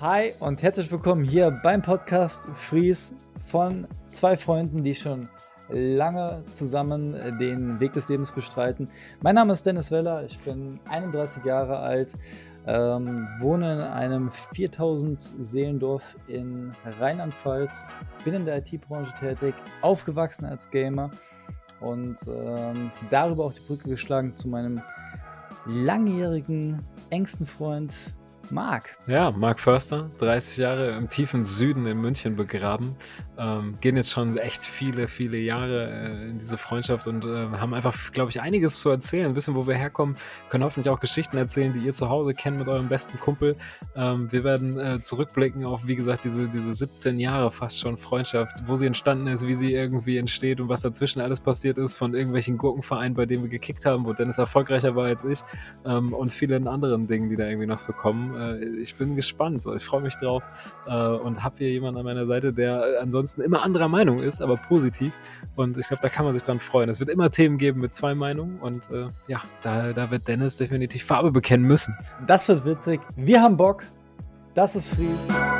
Hi und herzlich willkommen hier beim Podcast Fries von zwei Freunden, die schon lange zusammen den Weg des Lebens bestreiten. Mein Name ist Dennis Weller, ich bin 31 Jahre alt, ähm, wohne in einem 4000 Seelendorf in Rheinland-Pfalz, bin in der IT-Branche tätig, aufgewachsen als Gamer und ähm, darüber auch die Brücke geschlagen zu meinem langjährigen, engsten Freund Marc. Ja, Marc Förster, 30 Jahre im tiefen Süden in München begraben. Ähm, gehen jetzt schon echt viele, viele Jahre äh, in diese Freundschaft und äh, haben einfach, glaube ich, einiges zu erzählen. Ein bisschen, wo wir herkommen, können hoffentlich auch Geschichten erzählen, die ihr zu Hause kennt mit eurem besten Kumpel. Ähm, wir werden äh, zurückblicken auf, wie gesagt, diese, diese 17 Jahre fast schon Freundschaft, wo sie entstanden ist, wie sie irgendwie entsteht und was dazwischen alles passiert ist, von irgendwelchen Gurkenvereinen, bei denen wir gekickt haben, wo Dennis erfolgreicher war als ich ähm, und vielen anderen Dingen, die da irgendwie noch so kommen äh, ich bin gespannt, so. ich freue mich drauf äh, und habe hier jemanden an meiner Seite, der ansonsten immer anderer Meinung ist, aber positiv. Und ich glaube, da kann man sich dran freuen. Es wird immer Themen geben mit zwei Meinungen und äh, ja, da, da wird Dennis definitiv Farbe bekennen müssen. Das wird witzig. Wir haben Bock. Das ist Fried.